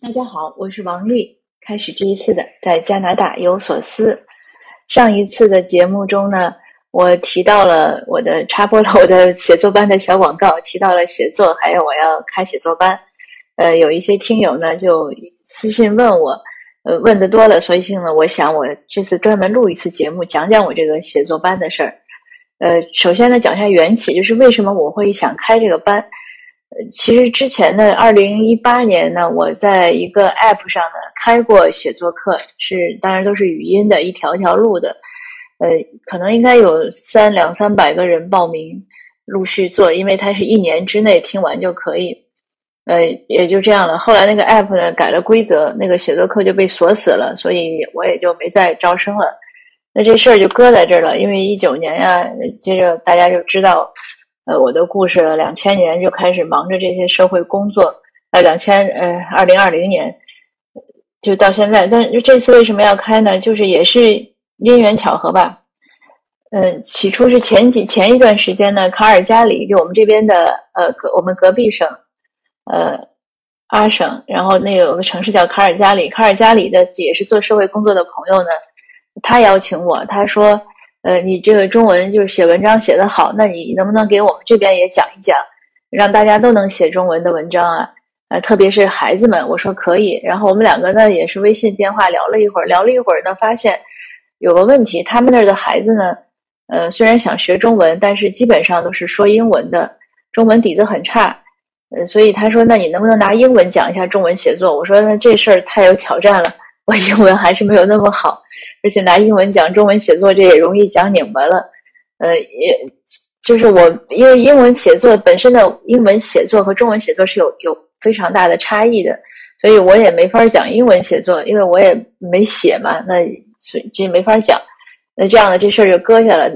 大家好，我是王丽。开始这一次的在加拿大有所思。上一次的节目中呢，我提到了我的插播了我的写作班的小广告，提到了写作，还有我要开写作班。呃，有一些听友呢就私信问我，呃，问的多了，所以性呢，我想我这次专门录一次节目，讲讲我这个写作班的事儿。呃，首先呢，讲一下缘起，就是为什么我会想开这个班。其实之前的二零一八年呢，我在一个 App 上呢开过写作课，是当然都是语音的，一条条录的。呃，可能应该有三两三百个人报名，陆续做，因为它是一年之内听完就可以。呃，也就这样了。后来那个 App 呢改了规则，那个写作课就被锁死了，所以我也就没再招生了。那这事儿就搁在这儿了，因为一九年呀，接着大家就知道。呃，我的故事两千年就开始忙着这些社会工作，呃，两千呃二零二零年就到现在，但是这次为什么要开呢？就是也是因缘巧合吧。嗯，起初是前几前一段时间呢，卡尔加里就我们这边的呃隔我们隔壁省，呃阿省，然后那个有个城市叫卡尔加里，卡尔加里的也是做社会工作的朋友呢，他邀请我，他说。呃，你这个中文就是写文章写得好，那你能不能给我们这边也讲一讲，让大家都能写中文的文章啊？呃，特别是孩子们，我说可以。然后我们两个呢也是微信电话聊了一会儿，聊了一会儿呢，发现有个问题，他们那儿的孩子呢，呃，虽然想学中文，但是基本上都是说英文的，中文底子很差。呃，所以他说，那你能不能拿英文讲一下中文写作？我说那这事儿太有挑战了，我英文还是没有那么好。而且拿英文讲中文写作，这也容易讲拧巴了。呃，也就是我，因为英文写作本身的英文写作和中文写作是有有非常大的差异的，所以我也没法讲英文写作，因为我也没写嘛，那所以这没法讲。那这样的这事儿就搁下了，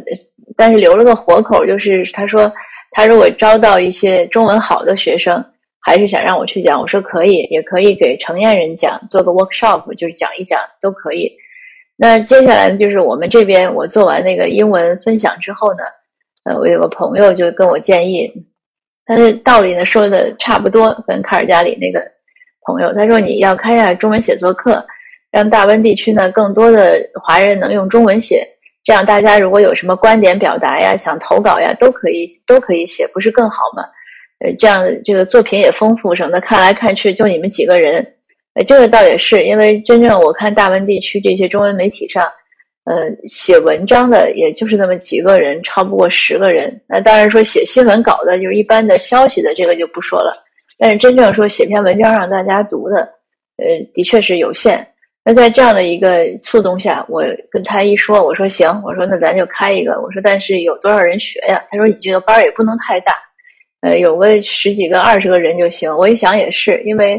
但是留了个活口，就是他说他如果招到一些中文好的学生，还是想让我去讲，我说可以，也可以给成年人讲，做个 workshop，就是讲一讲都可以。那接下来就是我们这边，我做完那个英文分享之后呢，呃，我有个朋友就跟我建议，他的道理呢说的差不多，跟卡尔加里那个朋友，他说你要开下中文写作课，让大温地区呢更多的华人能用中文写，这样大家如果有什么观点表达呀，想投稿呀，都可以都可以写，不是更好吗？呃，这样这个作品也丰富，省得看来看去就你们几个人。哎，这个倒也是，因为真正我看大温地区这些中文媒体上，呃，写文章的也就是那么几个人，超不过十个人。那当然说写新闻稿的，就是一般的消息的，这个就不说了。但是真正说写篇文章让大家读的，呃，的确是有限。那在这样的一个触动下，我跟他一说，我说行，我说那咱就开一个。我说但是有多少人学呀？他说你这个班也不能太大，呃，有个十几个、二十个人就行。我一想也是，因为。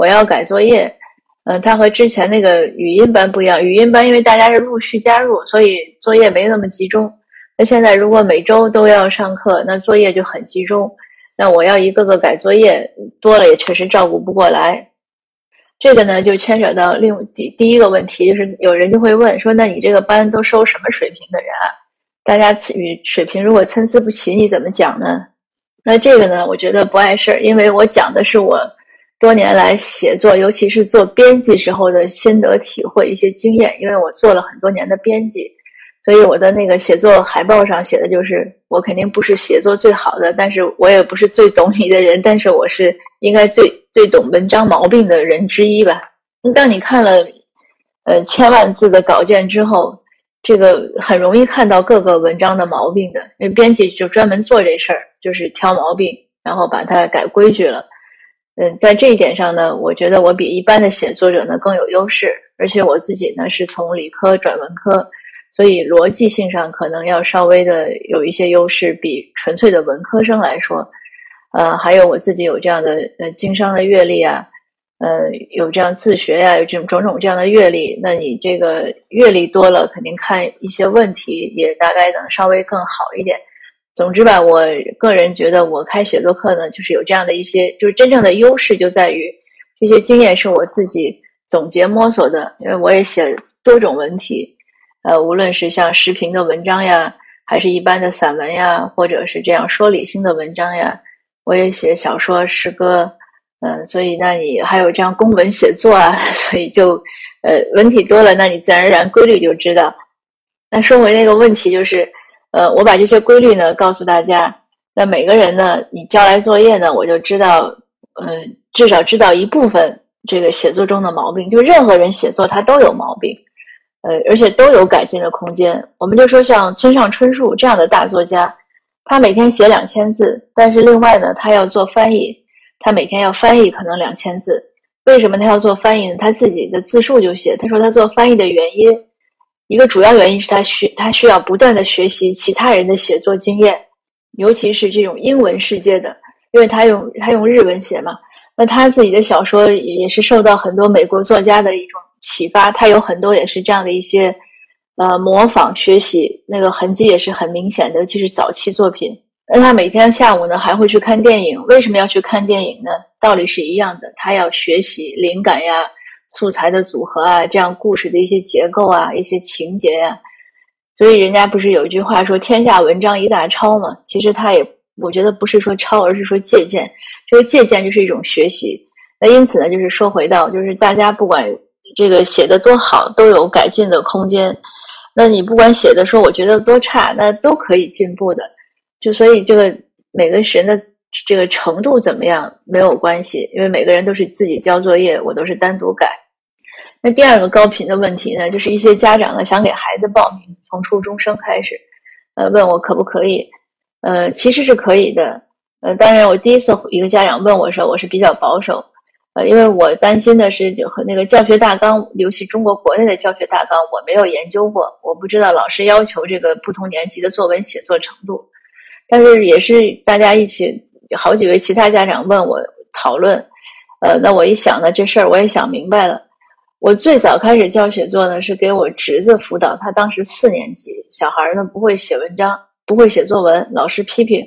我要改作业，嗯，它和之前那个语音班不一样。语音班因为大家是陆续加入，所以作业没那么集中。那现在如果每周都要上课，那作业就很集中。那我要一个个改作业，多了也确实照顾不过来。这个呢，就牵扯到另第第一个问题，就是有人就会问说：“那你这个班都收什么水平的人啊？大家与水平如果参差不齐，你怎么讲呢？”那这个呢，我觉得不碍事儿，因为我讲的是我。多年来写作，尤其是做编辑时候的心得体会、一些经验，因为我做了很多年的编辑，所以我的那个写作海报上写的就是：我肯定不是写作最好的，但是我也不是最懂你的人，但是我是应该最最懂文章毛病的人之一吧。当你看了呃千万字的稿件之后，这个很容易看到各个文章的毛病的，因为编辑就专门做这事儿，就是挑毛病，然后把它改规矩了。嗯，在这一点上呢，我觉得我比一般的写作者呢更有优势，而且我自己呢是从理科转文科，所以逻辑性上可能要稍微的有一些优势，比纯粹的文科生来说。呃，还有我自己有这样的呃经商的阅历啊，呃，有这样自学呀，有这种种种这样的阅历，那你这个阅历多了，肯定看一些问题也大概能稍微更好一点。总之吧，我个人觉得我开写作课呢，就是有这样的一些，就是真正的优势就在于这些经验是我自己总结摸索的。因为我也写多种文体，呃，无论是像时评的文章呀，还是一般的散文呀，或者是这样说理性的文章呀，我也写小说、诗歌，嗯，所以那你还有这样公文写作啊，所以就呃文体多了，那你自然而然规律就知道。那说回那个问题，就是呃我把这些规律呢告诉大家，那每个人呢你交来作业呢，我就知道，嗯，至少知道一部分这个写作中的毛病，就任何人写作他都有毛病，呃，而且都有改进的空间。我们就说像村上春树这样的大作家，他每天写两千字，但是另外呢，他要做翻译。他每天要翻译可能两千字，为什么他要做翻译呢？他自己的自述就写，他说他做翻译的原因，一个主要原因是他需他需要不断的学习其他人的写作经验，尤其是这种英文世界的，因为他用他用日文写嘛。那他自己的小说也是受到很多美国作家的一种启发，他有很多也是这样的一些呃模仿学习，那个痕迹也是很明显的，尤其是早期作品。那他每天下午呢还会去看电影，为什么要去看电影呢？道理是一样的，他要学习灵感呀、素材的组合啊，这样故事的一些结构啊、一些情节呀。所以人家不是有一句话说“天下文章一大抄”嘛？其实他也，我觉得不是说抄，而是说借鉴。这个借鉴就是一种学习。那因此呢，就是说回到，就是大家不管这个写的多好，都有改进的空间。那你不管写的说我觉得多差，那都可以进步的。就所以这个每个人的这个程度怎么样没有关系，因为每个人都是自己交作业，我都是单独改。那第二个高频的问题呢，就是一些家长呢想给孩子报名，从初中生开始，呃，问我可不可以？呃，其实是可以的。呃，当然我第一次一个家长问我时候，我是比较保守，呃，因为我担心的是就和那个教学大纲，尤其中国国内的教学大纲，我没有研究过，我不知道老师要求这个不同年级的作文写作程度。但是也是大家一起，好几位其他家长问我讨论，呃，那我一想呢，这事儿我也想明白了。我最早开始教写作呢，是给我侄子辅导，他当时四年级，小孩呢不会写文章，不会写作文，老师批评。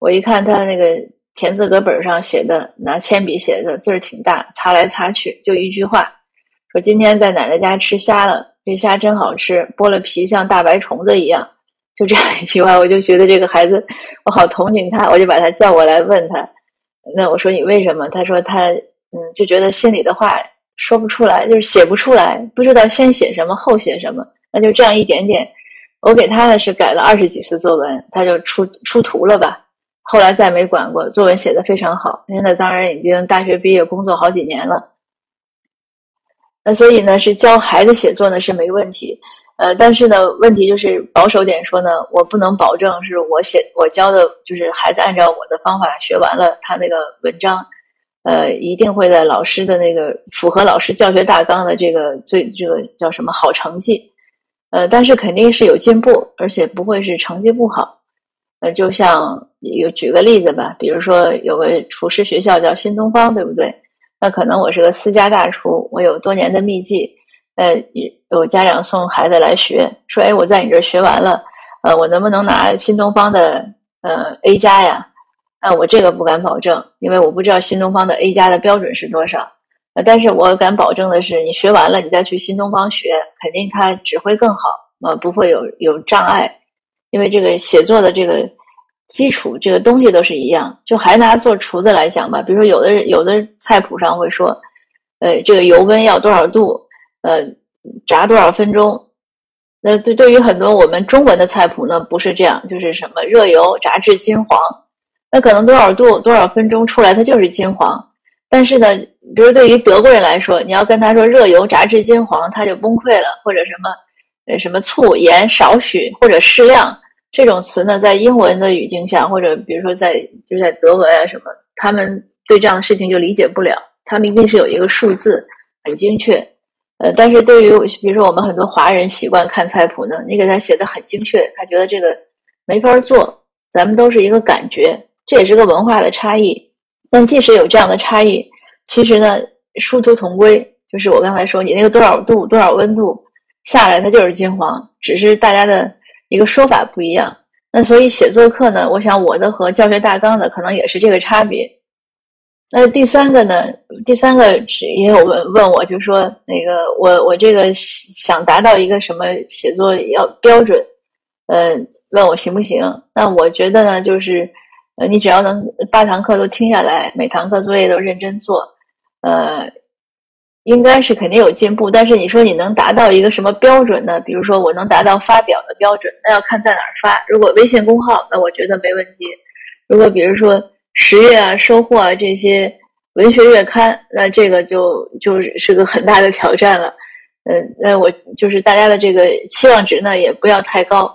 我一看他那个田字格本上写的，拿铅笔写的字儿挺大，擦来擦去就一句话，说今天在奶奶家吃虾了，这虾真好吃，剥了皮像大白虫子一样。就这样一句话，我就觉得这个孩子，我好同情他，我就把他叫过来问他。那我说你为什么？他说他嗯，就觉得心里的话说不出来，就是写不出来，不知道先写什么后写什么。那就这样一点点，我给他的是改了二十几次作文，他就出出图了吧。后来再没管过，作文写的非常好。现在当然已经大学毕业，工作好几年了。那所以呢，是教孩子写作呢是没问题。呃，但是呢，问题就是保守点说呢，我不能保证是我写我教的，就是孩子按照我的方法学完了，他那个文章，呃，一定会在老师的那个符合老师教学大纲的这个最这个叫什么好成绩，呃，但是肯定是有进步，而且不会是成绩不好。呃，就像有举个例子吧，比如说有个厨师学校叫新东方，对不对？那可能我是个私家大厨，我有多年的秘籍。呃，有家长送孩子来学，说：“哎，我在你这儿学完了，呃，我能不能拿新东方的呃 A 加呀？”那我这个不敢保证，因为我不知道新东方的 A 加的标准是多少。呃，但是我敢保证的是，你学完了，你再去新东方学，肯定它只会更好，呃，不会有有障碍。因为这个写作的这个基础，这个东西都是一样。就还拿做厨子来讲吧，比如说有的人有的菜谱上会说，呃，这个油温要多少度。呃，炸多少分钟？那对对于很多我们中文的菜谱呢，不是这样，就是什么热油炸至金黄，那可能多少度多少分钟出来它就是金黄。但是呢，比如对于德国人来说，你要跟他说热油炸至金黄，他就崩溃了，或者什么呃什么醋盐少许或者适量这种词呢，在英文的语境下，或者比如说在就在德文啊什么，他们对这样的事情就理解不了，他们一定是有一个数字很精确。呃，但是对于比如说我们很多华人习惯看菜谱呢，你给他写的很精确，他觉得这个没法做。咱们都是一个感觉，这也是个文化的差异。但即使有这样的差异，其实呢，殊途同归。就是我刚才说，你那个多少度、多少温度下来，它就是金黄，只是大家的一个说法不一样。那所以写作课呢，我想我的和教学大纲的可能也是这个差别。那第三个呢？第三个是也有问问我，就说那个我我这个想达到一个什么写作要标准，呃，问我行不行？那我觉得呢，就是呃，你只要能八堂课都听下来，每堂课作业都认真做，呃，应该是肯定有进步。但是你说你能达到一个什么标准呢？比如说我能达到发表的标准，那要看在哪儿发。如果微信公号，那我觉得没问题。如果比如说十月啊、收获啊这些文学月刊，那这个就就是个很大的挑战了。嗯，那我就是大家的这个期望值呢，也不要太高。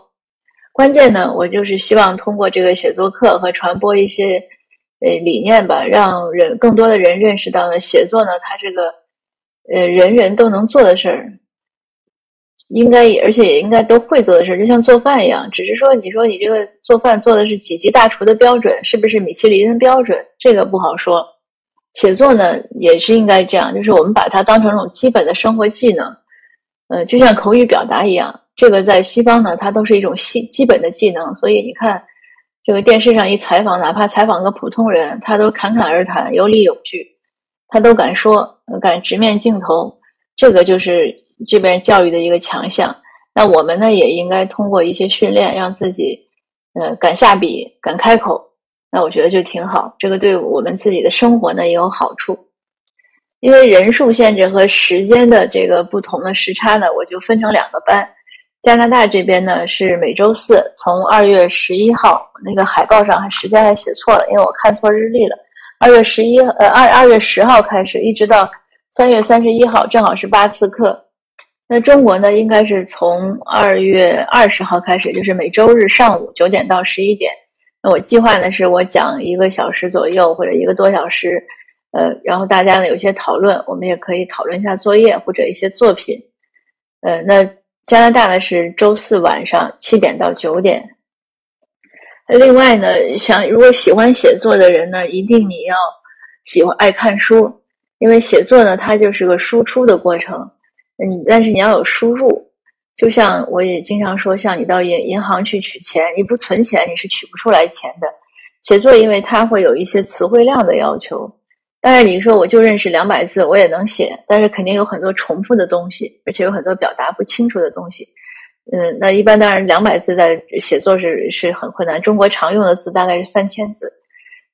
关键呢，我就是希望通过这个写作课和传播一些呃理念吧，让人更多的人认识到呢，写作呢，它是个呃人人都能做的事儿，应该也而且也应该都会做的事儿，就像做饭一样。只是说，你说你这个做饭做的是几级大厨的标准，是不是米其林的标准？这个不好说。写作呢，也是应该这样，就是我们把它当成一种基本的生活技能，呃，就像口语表达一样。这个在西方呢，它都是一种基基本的技能，所以你看，这个电视上一采访，哪怕采访个普通人，他都侃侃而谈，有理有据，他都敢说，敢直面镜头，这个就是这边教育的一个强项。那我们呢，也应该通过一些训练，让自己，呃，敢下笔，敢开口，那我觉得就挺好。这个对我们自己的生活呢也有好处。因为人数限制和时间的这个不同的时差呢，我就分成两个班。加拿大这边呢是每周四，从二月十一号那个海报上还时间还写错了，因为我看错日历了。二月十一呃二二月十号开始，一直到三月三十一号，正好是八次课。那中国呢，应该是从二月二十号开始，就是每周日上午九点到十一点。那我计划呢是我讲一个小时左右或者一个多小时，呃，然后大家呢有些讨论，我们也可以讨论一下作业或者一些作品，呃，那。加拿大呢是周四晚上七点到九点。另外呢，像如果喜欢写作的人呢，一定你要喜欢爱看书，因为写作呢它就是个输出的过程。你但是你要有输入，就像我也经常说，像你到银银行去取钱，你不存钱你是取不出来钱的。写作因为它会有一些词汇量的要求。当然，你说我就认识两百字，我也能写，但是肯定有很多重复的东西，而且有很多表达不清楚的东西。嗯，那一般当然两百字在写作是是很困难。中国常用的字大概是三千字，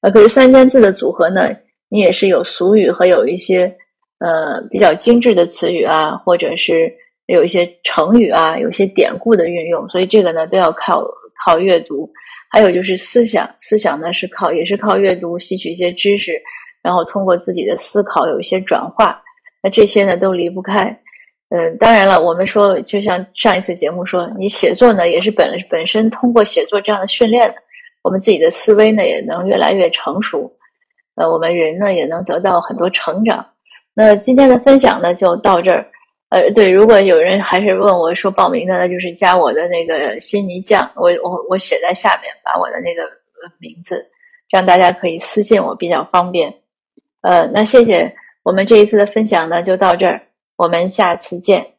呃，可是三千字的组合呢，你也是有俗语和有一些呃比较精致的词语啊，或者是有一些成语啊，有些典故的运用，所以这个呢都要靠靠阅读。还有就是思想，思想呢是靠也是靠阅读吸取一些知识。然后通过自己的思考有一些转化，那这些呢都离不开。嗯，当然了，我们说就像上一次节目说，你写作呢也是本本身通过写作这样的训练的，我们自己的思维呢也能越来越成熟，呃，我们人呢也能得到很多成长。那今天的分享呢就到这儿。呃，对，如果有人还是问我说报名的，那就是加我的那个新泥酱，我我我写在下面，把我的那个名字，这样大家可以私信我比较方便。呃，那谢谢我们这一次的分享呢，就到这儿，我们下次见。